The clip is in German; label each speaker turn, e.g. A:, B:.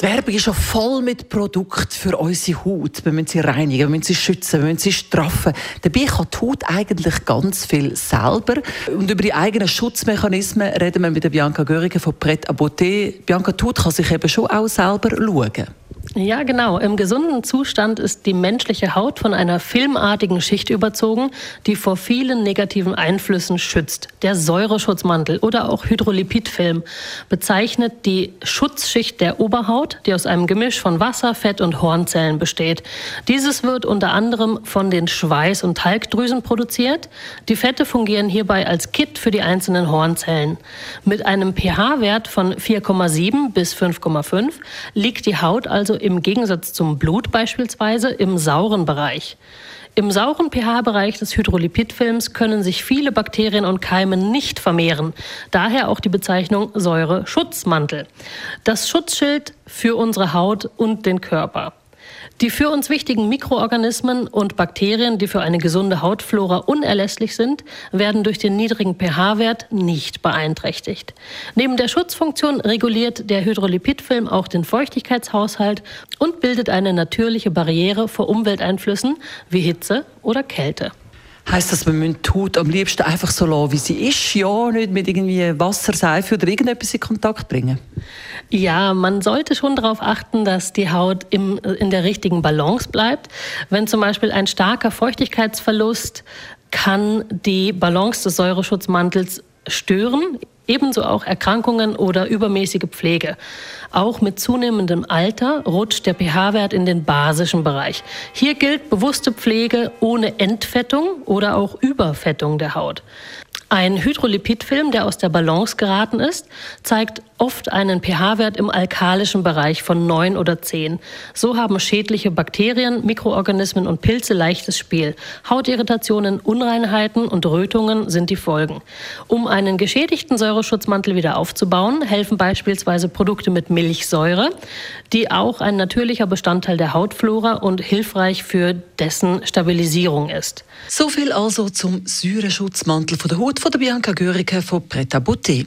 A: die Werbung ist schon voll mit Produkten für unsere Haut. Wir müssen sie reinigen, wir müssen sie schützen, wir müssen sie straffen. Dabei kann die Haut eigentlich ganz viel selber. Und über die eigenen Schutzmechanismen reden wir mit der Bianca Göriger von Pret à Beauté. Bianca, die Haut kann sich eben schon auch selber schauen.
B: Ja, genau. Im gesunden Zustand ist die menschliche Haut von einer filmartigen Schicht überzogen, die vor vielen negativen Einflüssen schützt. Der Säureschutzmantel oder auch Hydrolipidfilm bezeichnet die Schutzschicht der Oberhaut, die aus einem Gemisch von Wasser, Fett und Hornzellen besteht. Dieses wird unter anderem von den Schweiß- und Talgdrüsen produziert. Die Fette fungieren hierbei als Kit für die einzelnen Hornzellen. Mit einem pH-Wert von 4,7 bis 5,5 liegt die Haut also im Gegensatz zum Blut beispielsweise im sauren Bereich. Im sauren pH-Bereich des Hydrolipidfilms können sich viele Bakterien und Keime nicht vermehren. Daher auch die Bezeichnung Säure-Schutzmantel. Das Schutzschild für unsere Haut und den Körper. Die für uns wichtigen Mikroorganismen und Bakterien, die für eine gesunde Hautflora unerlässlich sind, werden durch den niedrigen pH-Wert nicht beeinträchtigt. Neben der Schutzfunktion reguliert der Hydrolipidfilm auch den Feuchtigkeitshaushalt und bildet eine natürliche Barriere vor Umwelteinflüssen wie Hitze oder Kälte.
A: Heißt das, wir müssen die Haut am liebsten einfach so lassen, wie sie ist? Ja, nicht mit irgendwie Wasser, Seife oder irgendetwas in Kontakt bringen?
B: Ja, man sollte schon darauf achten, dass die Haut im, in der richtigen Balance bleibt. Wenn zum Beispiel ein starker Feuchtigkeitsverlust kann die Balance des Säureschutzmantels stören, ebenso auch Erkrankungen oder übermäßige Pflege. Auch mit zunehmendem Alter rutscht der pH-Wert in den basischen Bereich. Hier gilt bewusste Pflege ohne Entfettung oder auch Überfettung der Haut. Ein Hydrolipidfilm, der aus der Balance geraten ist, zeigt oft einen pH-Wert im alkalischen Bereich von 9 oder 10. So haben schädliche Bakterien, Mikroorganismen und Pilze leichtes Spiel. Hautirritationen, Unreinheiten und Rötungen sind die Folgen. Um einen geschädigten Säureschutzmantel wieder aufzubauen, helfen beispielsweise Produkte mit Milchsäure, die auch ein natürlicher Bestandteil der Hautflora und hilfreich für dessen Stabilisierung ist.
A: So viel also zum Säureschutzmantel von der Haut von der Bianca Görike von Preta Beauté.